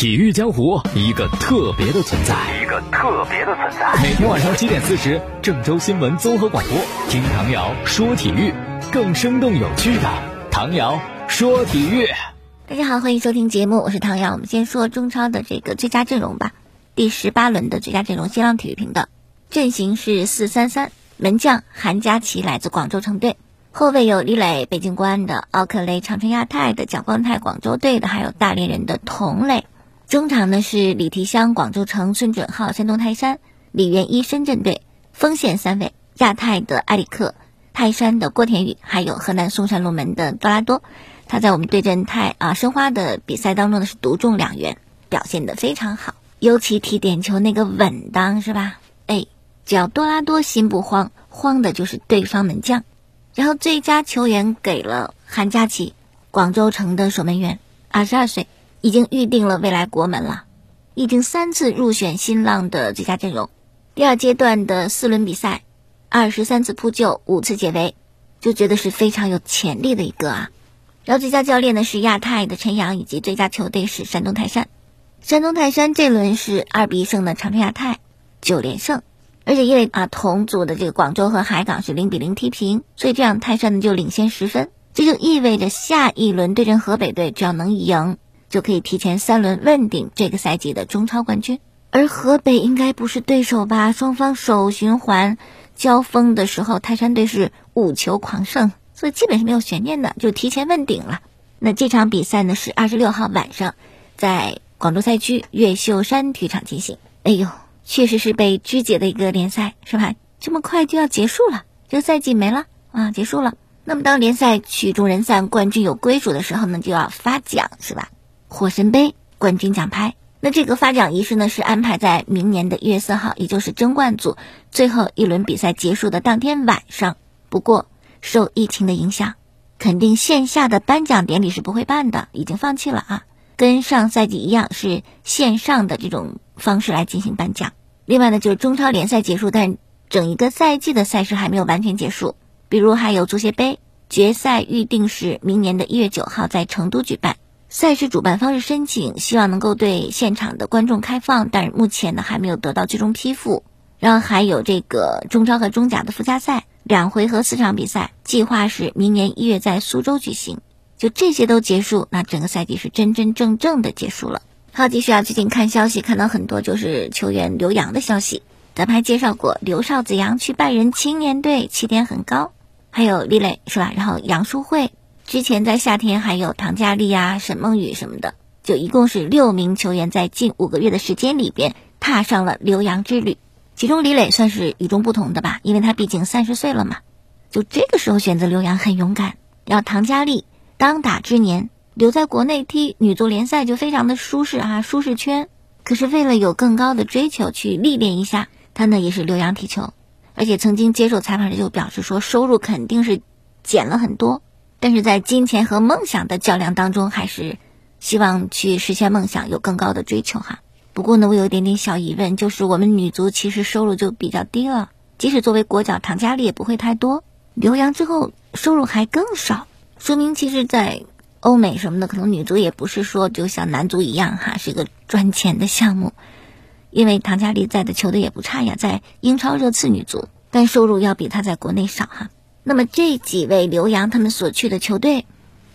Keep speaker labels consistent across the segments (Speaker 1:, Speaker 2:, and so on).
Speaker 1: 体育江湖一个特别的存在，
Speaker 2: 一个特别的存在。
Speaker 1: 每天晚上七点四十，郑州新闻综合广播，听唐瑶说体育，更生动有趣的唐瑶说体育。
Speaker 3: 大家好，欢迎收听节目，我是唐瑶。我们先说中超的这个最佳阵容吧。第十八轮的最佳阵容，新浪体育频道阵型是四三三，门将韩佳琪来自广州城队。后卫有李磊，北京国安的；奥克雷，长春亚泰的；蒋光泰，广州队的；还有大连人的童磊。中场呢是李提香，广州城；孙准浩，山东泰山；李元一，深圳队。锋线三位：亚太的埃里克，泰山的郭田雨，还有河南嵩山龙门的多拉多。他在我们对阵泰啊申花的比赛当中呢是独中两元，表现的非常好，尤其踢点球那个稳当是吧？哎，只要多拉多心不慌，慌的就是对方门将。然后最佳球员给了韩佳琪，广州城的守门员，二十二岁，已经预定了未来国门了，已经三次入选新浪的最佳阵容。第二阶段的四轮比赛，二十三次扑救，五次解围，就觉得是非常有潜力的一个啊。然后最佳教练呢是亚太的陈阳，以及最佳球队是山东泰山。山东泰山这轮是二比一胜的长春亚泰，九连胜。而且因为啊同组的这个广州和海港是零比零踢平，所以这样泰山呢就领先十分。这就意味着下一轮对阵河北队，只要能赢，就可以提前三轮问鼎这个赛季的中超冠军。而河北应该不是对手吧？双方首循环交锋的时候，泰山队是五球狂胜，所以基本是没有悬念的，就提前问鼎了。那这场比赛呢是二十六号晚上，在广州赛区越秀山体育场进行。哎呦！确实是被肢解的一个联赛，是吧？这么快就要结束了，这个赛季没了啊，结束了。那么当联赛曲终人散，冠军有归属的时候呢，就要发奖，是吧？火神杯冠军奖牌。那这个发奖仪式呢，是安排在明年的一月四号，也就是争冠组最后一轮比赛结束的当天晚上。不过受疫情的影响，肯定线下的颁奖典礼是不会办的，已经放弃了啊。跟上赛季一样，是线上的这种方式来进行颁奖。另外呢，就是中超联赛结束，但整一个赛季的赛事还没有完全结束。比如还有足协杯决赛，预定是明年的一月九号在成都举办。赛事主办方是申请，希望能够对现场的观众开放，但是目前呢还没有得到最终批复。然后还有这个中超和中甲的附加赛，两回合四场比赛，计划是明年一月在苏州举行。就这些都结束，那整个赛季是真真正正的结束了。好，继续啊！最近看消息，看到很多就是球员留洋的消息。咱们还介绍过刘少子阳去拜仁青年队，起点很高。还有李磊是吧？然后杨淑慧，之前在夏天还有唐佳丽啊、沈梦雨什么的，就一共是六名球员在近五个月的时间里边踏上了留洋之旅。其中李磊算是与众不同的吧，因为他毕竟三十岁了嘛，就这个时候选择留洋很勇敢。然后唐佳丽当打之年。留在国内踢女足联赛就非常的舒适啊，舒适圈。可是为了有更高的追求，去历练一下，他呢也是留洋踢球，而且曾经接受采访时就表示说，收入肯定是减了很多，但是在金钱和梦想的较量当中，还是希望去实现梦想，有更高的追求哈。不过呢，我有一点点小疑问，就是我们女足其实收入就比较低了，即使作为国脚，唐佳丽也不会太多，留洋之后收入还更少，说明其实，在欧美什么的，可能女足也不是说就像男足一样哈，是一个赚钱的项目。因为唐佳丽在的球队也不差呀，在英超热刺女足，但收入要比她在国内少哈。那么这几位刘洋他们所去的球队，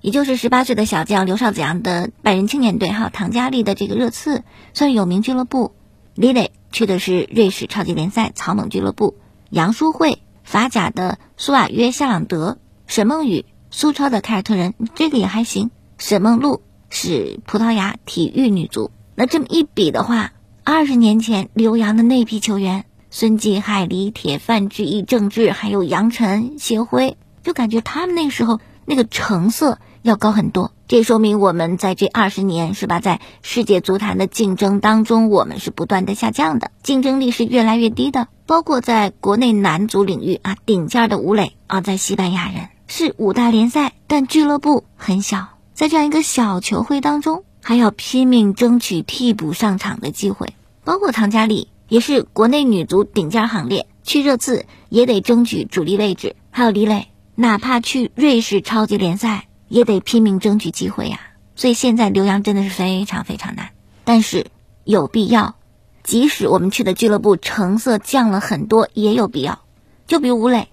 Speaker 3: 也就是十八岁的小将刘少子阳的拜仁青年队，还有唐佳丽的这个热刺，算是有名俱乐部。李磊去的是瑞士超级联赛草蜢俱乐部，杨淑慧法甲的苏瓦约夏朗德，沈梦雨。苏超的凯尔特人，这个也还行。沈梦露是葡萄牙体育女足。那这么一比的话，二十年前刘洋的那批球员，孙继海、李铁、范志毅、郑智，还有杨晨、谢辉，就感觉他们那时候那个成色要高很多。这说明我们在这二十年是吧，在世界足坛的竞争当中，我们是不断的下降的，竞争力是越来越低的。包括在国内男足领域啊，顶尖的吴磊啊，在西班牙人。是五大联赛，但俱乐部很小，在这样一个小球会当中，还要拼命争取替补上场的机会。包括唐佳丽，也是国内女足顶尖行列，去热刺也得争取主力位置。还有李磊，哪怕去瑞士超级联赛，也得拼命争取机会呀。所以现在留洋真的是非常非常难。但是有必要。即使我们去的俱乐部成色降了很多，也有必要。就比如吴磊，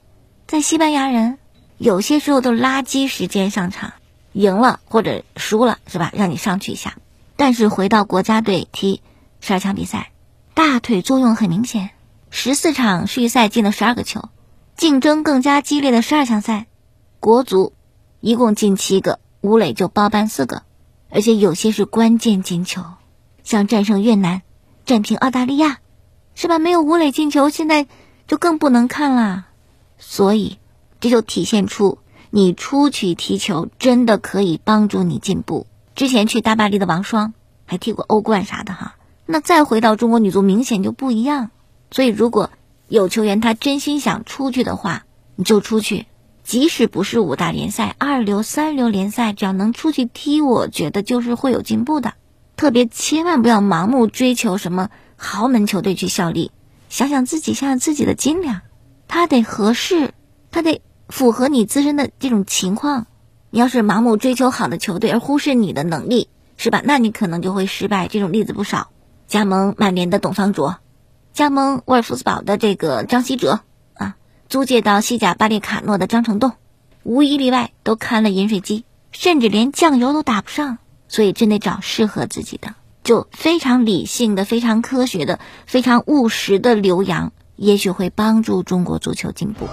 Speaker 3: 在西班牙人有些时候都垃圾时间上场，赢了或者输了是吧？让你上去一下。但是回到国家队踢十二强比赛，大腿作用很明显。十四场世预赛进了十二个球，竞争更加激烈的十二强赛，国足一共进七个，吴磊就包办四个，而且有些是关键进球，像战胜越南。战平澳大利亚，是吧？没有吴磊进球，现在就更不能看了。所以，这就体现出你出去踢球真的可以帮助你进步。之前去大巴黎的王霜还踢过欧冠啥的哈，那再回到中国女足明显就不一样。所以，如果有球员他真心想出去的话，你就出去，即使不是五大联赛、二流、三流联赛，只要能出去踢，我觉得就是会有进步的。特别千万不要盲目追求什么豪门球队去效力，想想自己，想想自己的斤两，他得合适，他得符合你自身的这种情况。你要是盲目追求好的球队而忽视你的能力，是吧？那你可能就会失败。这种例子不少。加盟曼联的董方卓，加盟沃尔夫斯堡的这个张稀哲啊，租借到西甲巴列卡诺的张成栋，无一例外都看了饮水机，甚至连酱油都打不上。所以真得找适合自己的，就非常理性的、非常科学的、非常务实的留洋，也许会帮助中国足球进步。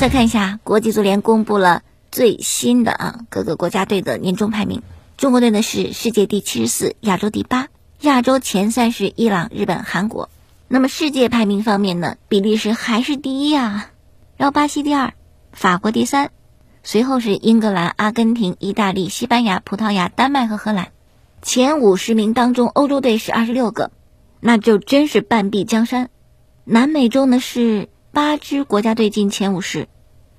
Speaker 3: 再看一下国际足联公布了最新的啊各个国家队的年终排名，中国队呢是世界第七十四，亚洲第八。亚洲前三是伊朗、日本、韩国，那么世界排名方面呢？比利时还是第一啊，然后巴西第二，法国第三，随后是英格兰、阿根廷、意大利、西班牙、葡萄牙、丹麦和荷兰。前五十名当中，欧洲队是二十六个，那就真是半壁江山。南美洲呢是八支国家队进前五十，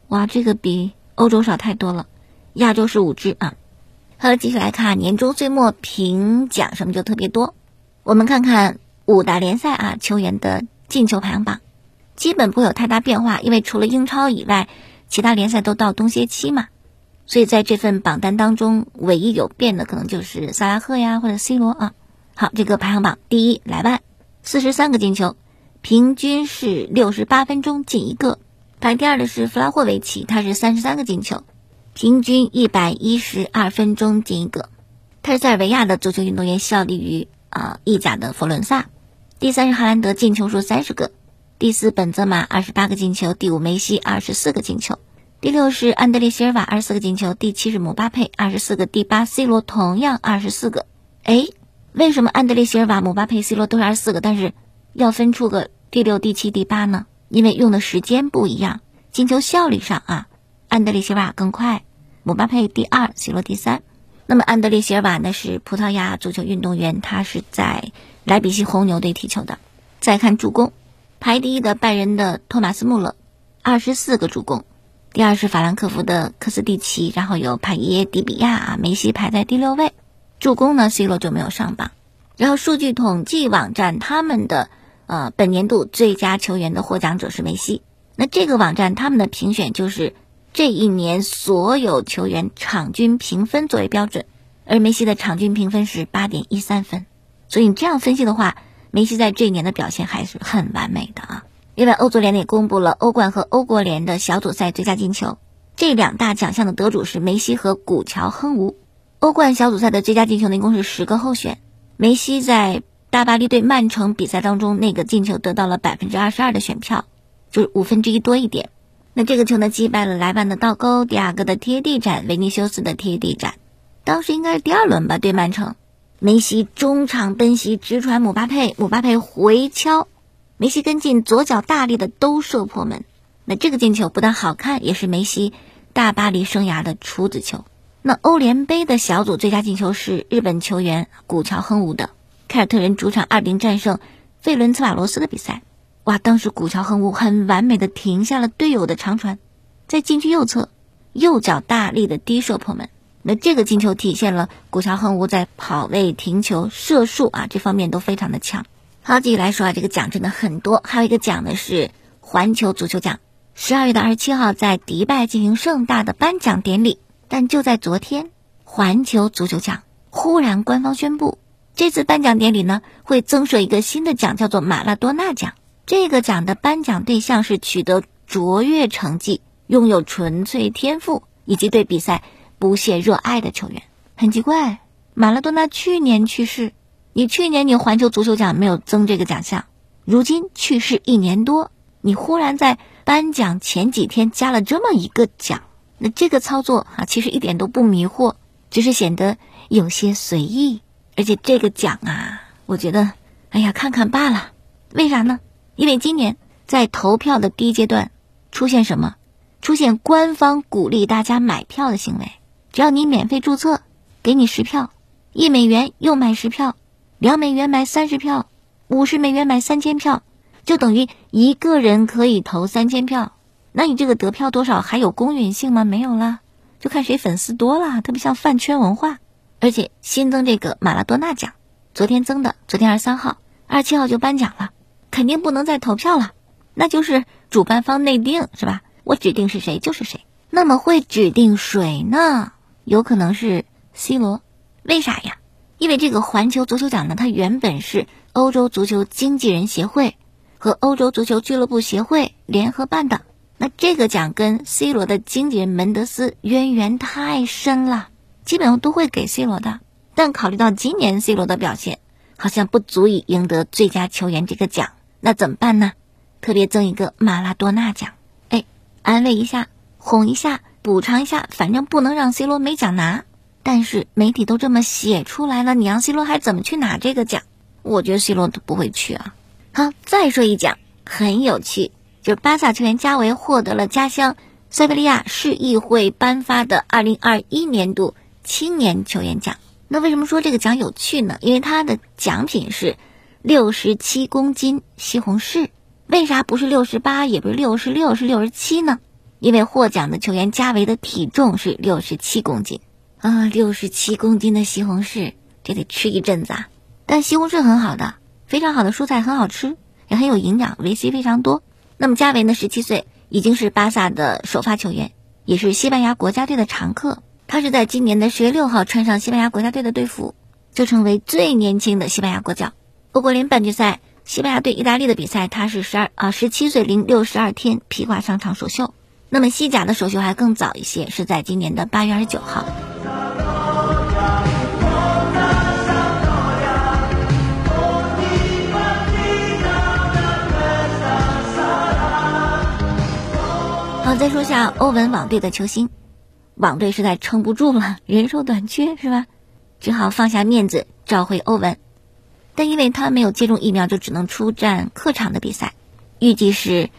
Speaker 3: 哇，这个比欧洲少太多了。亚洲是五支啊。好了，继续来看年终岁末评奖什么就特别多。我们看看五大联赛啊球员的进球排行榜，基本不会有太大变化，因为除了英超以外，其他联赛都到冬歇期嘛。所以在这份榜单当中，唯一有变的可能就是萨拉赫呀或者 C 罗啊。好，这个排行榜第一莱万四十三个进球，平均是六十八分钟进一个。排第二的是弗拉霍维奇，他是三十三个进球。平均一百一十二分钟进一个，他是塞尔维亚的足球运动员，效力于啊意甲的佛伦萨。第三是哈兰德，进球数三十个。第四本泽马二十八个进球。第五梅西二十四个进球。第六是安德烈席尔瓦二十四个进球。第七是姆巴佩二十四个。第八 C 罗同样二十四个。哎，为什么安德烈席尔瓦、姆巴佩、C 罗都是二十四个，但是要分出个第六、第七、第八呢？因为用的时间不一样，进球效率上啊。安德烈席尔瓦更快，姆巴佩第二，C 罗第三。那么安德烈席尔瓦呢？是葡萄牙足球运动员，他是在莱比锡红牛队踢球的。再看助攻，排第一的拜仁的托马斯穆勒，二十四个助攻。第二是法兰克福的科斯蒂奇，然后有帕耶、迪比亚啊，梅西排在第六位。助攻呢，C 罗就没有上榜。然后数据统计网站他们的呃本年度最佳球员的获奖者是梅西。那这个网站他们的评选就是。这一年所有球员场均评分作为标准，而梅西的场均评分是八点一三分，所以你这样分析的话，梅西在这一年的表现还是很完美的啊。另外，欧足联也公布了欧冠和欧国联的小组赛最佳进球，这两大奖项的得主是梅西和古乔亨吴。欧冠小组赛的最佳进球呢一共是十个候选，梅西在大巴黎对曼城比赛当中那个进球得到了百分之二十二的选票，就是五分之一多一点。那这个球呢，击败了莱万的倒钩，迪亚哥的贴地斩，维尼修斯的贴地斩。当时应该是第二轮吧，对曼城。梅西中场奔袭，直传姆巴佩，姆巴佩回敲，梅西跟进，左脚大力的兜射破门。那这个进球不但好看，也是梅西大巴黎生涯的处子球。那欧联杯的小组最佳进球是日本球员古桥亨吾的，凯尔特人主场二零战胜费伦茨瓦罗斯的比赛。哇！当时古桥亨吾很完美的停下了队友的长传，在禁区右侧，右脚大力的低射破门。那这个进球体现了古桥亨吾在跑位、停球、射术啊这方面都非常的强。好，继续来说啊，这个奖真的很多，还有一个奖呢是环球足球奖。十二月的二十七号在迪拜进行盛大的颁奖典礼，但就在昨天，环球足球奖忽然官方宣布，这次颁奖典礼呢会增设一个新的奖，叫做马拉多纳奖。这个奖的颁奖对象是取得卓越成绩、拥有纯粹天赋以及对比赛不懈热爱的球员。很奇怪，马拉多纳去年去世。你去年你环球足球奖没有增这个奖项，如今去世一年多，你忽然在颁奖前几天加了这么一个奖，那这个操作啊，其实一点都不迷惑，只是显得有些随意。而且这个奖啊，我觉得，哎呀，看看罢了。为啥呢？因为今年在投票的第一阶段出现什么？出现官方鼓励大家买票的行为，只要你免费注册，给你十票，一美元又买十票。两美元买三十票，五十美元买三千票，就等于一个人可以投三千票。那你这个得票多少还有公允性吗？没有啦，就看谁粉丝多了。特别像饭圈文化，而且新增这个马拉多纳奖，昨天增的，昨天二十三号、二十七号就颁奖了，肯定不能再投票了，那就是主办方内定是吧？我指定是谁就是谁。那么会指定谁呢？有可能是 C 罗，为啥呀？因为这个环球足球奖呢，它原本是欧洲足球经纪人协会和欧洲足球俱乐部协会联合办的。那这个奖跟 C 罗的经纪人门德斯渊源太深了，基本上都会给 C 罗的。但考虑到今年 C 罗的表现好像不足以赢得最佳球员这个奖，那怎么办呢？特别赠一个马拉多纳奖，哎，安慰一下，哄一下，补偿一下，反正不能让 C 罗没奖拿。但是媒体都这么写出来了，你让 C 罗还怎么去拿这个奖？我觉得 C 罗都不会去啊。好，再说一奖，很有趣，就是巴萨球员加维获得了家乡塞维利亚市议会颁发的2021年度青年球员奖。那为什么说这个奖有趣呢？因为它的奖品是六十七公斤西红柿。为啥不是六十八，也不是六十六，是六十七呢？因为获奖的球员加维的体重是六十七公斤。啊，六十七公斤的西红柿，这得吃一阵子啊！但西红柿很好的，非常好的蔬菜，很好吃，也很有营养，维 C 非常多。那么加维呢，十七岁，已经是巴萨的首发球员，也是西班牙国家队的常客。他是在今年的十月六号穿上西班牙国家队的队服，就成为最年轻的西班牙国脚。欧国联半决赛，西班牙对意大利的比赛，他是十二啊十七岁零六十二天披挂上场首秀。那么西甲的首秀还更早一些，是在今年的八月二十九号。好，再说下欧文网队的球星，网队实在撑不住了，人手短缺是吧？只好放下面子召回欧文，但因为他没有接种疫苗，就只能出战客场的比赛，预计是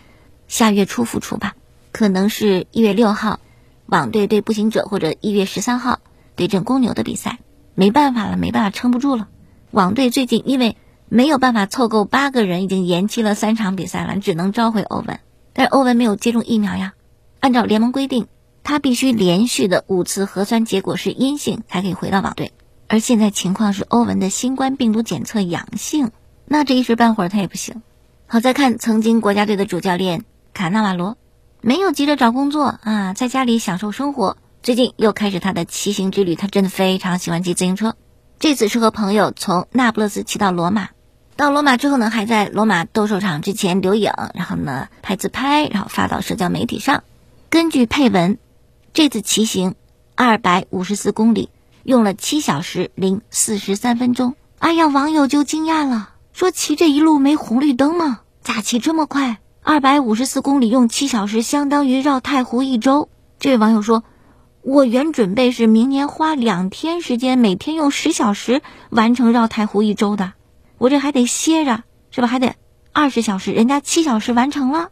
Speaker 3: 下月初复出吧，可能是一月六号，网队对步行者或者一月十三号对阵公牛的比赛，没办法了，没办法撑不住了。网队最近因为没有办法凑够八个人，已经延期了三场比赛了，只能召回欧文，但是欧文没有接种疫苗呀。按照联盟规定，他必须连续的五次核酸结果是阴性才可以回到网队。而现在情况是欧文的新冠病毒检测阳性，那这一时半会儿他也不行。好，再看曾经国家队的主教练卡纳瓦罗，没有急着找工作啊，在家里享受生活。最近又开始他的骑行之旅，他真的非常喜欢骑自行车。这次是和朋友从那不勒斯骑到罗马，到罗马之后呢，还在罗马斗兽场之前留影，然后呢拍自拍，然后发到社交媒体上。根据配文，这次骑行二百五十四公里，用了七小时零四十三分钟。哎呀，网友就惊讶了，说骑这一路没红绿灯吗？咋骑这么快？二百五十四公里用七小时，相当于绕太湖一周。这位网友说：“我原准备是明年花两天时间，每天用十小时完成绕太湖一周的，我这还得歇着，是吧？还得二十小时，人家七小时完成了。”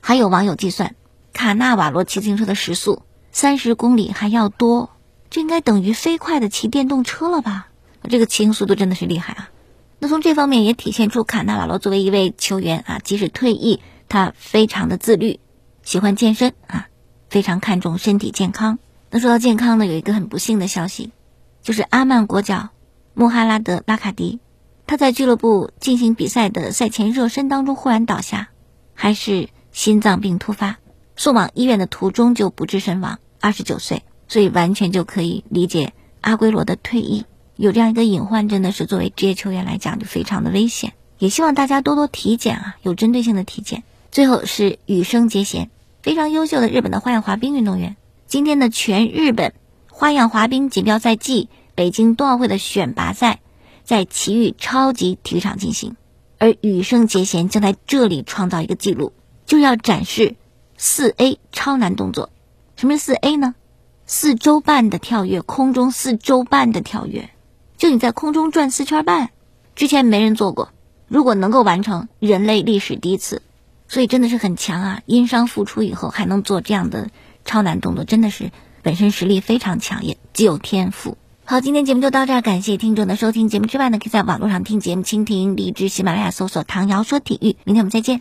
Speaker 3: 还有网友计算。卡纳瓦罗骑自行车的时速三十公里还要多，这应该等于飞快的骑电动车了吧？这个骑行速度真的是厉害啊！那从这方面也体现出卡纳瓦罗作为一位球员啊，即使退役，他非常的自律，喜欢健身啊，非常看重身体健康。那说到健康呢，有一个很不幸的消息，就是阿曼国脚穆哈拉德拉卡迪，他在俱乐部进行比赛的赛前热身当中忽然倒下，还是心脏病突发，送往医院的途中就不治身亡，二十九岁，所以完全就可以理解阿圭罗的退役。有这样一个隐患，真的是作为职业球员来讲就非常的危险。也希望大家多多体检啊，有针对性的体检。最后是羽生结弦，非常优秀的日本的花样滑冰运动员。今天的全日本花样滑冰锦标赛暨北京冬奥会的选拔赛，在奇遇超级体育场进行，而羽生结弦将在这里创造一个记录，就要展示四 A 超难动作。什么是四 A 呢？四周半的跳跃，空中四周半的跳跃。就你在空中转四圈半，之前没人做过。如果能够完成，人类历史第一次，所以真的是很强啊！因伤复出以后还能做这样的超难动作，真的是本身实力非常强，也极有天赋。好，今天节目就到这儿，感谢听众的收听。节目之外呢，可以在网络上听节目，蜻蜓、荔枝、喜马拉雅搜索“唐瑶说体育”。明天我们再见。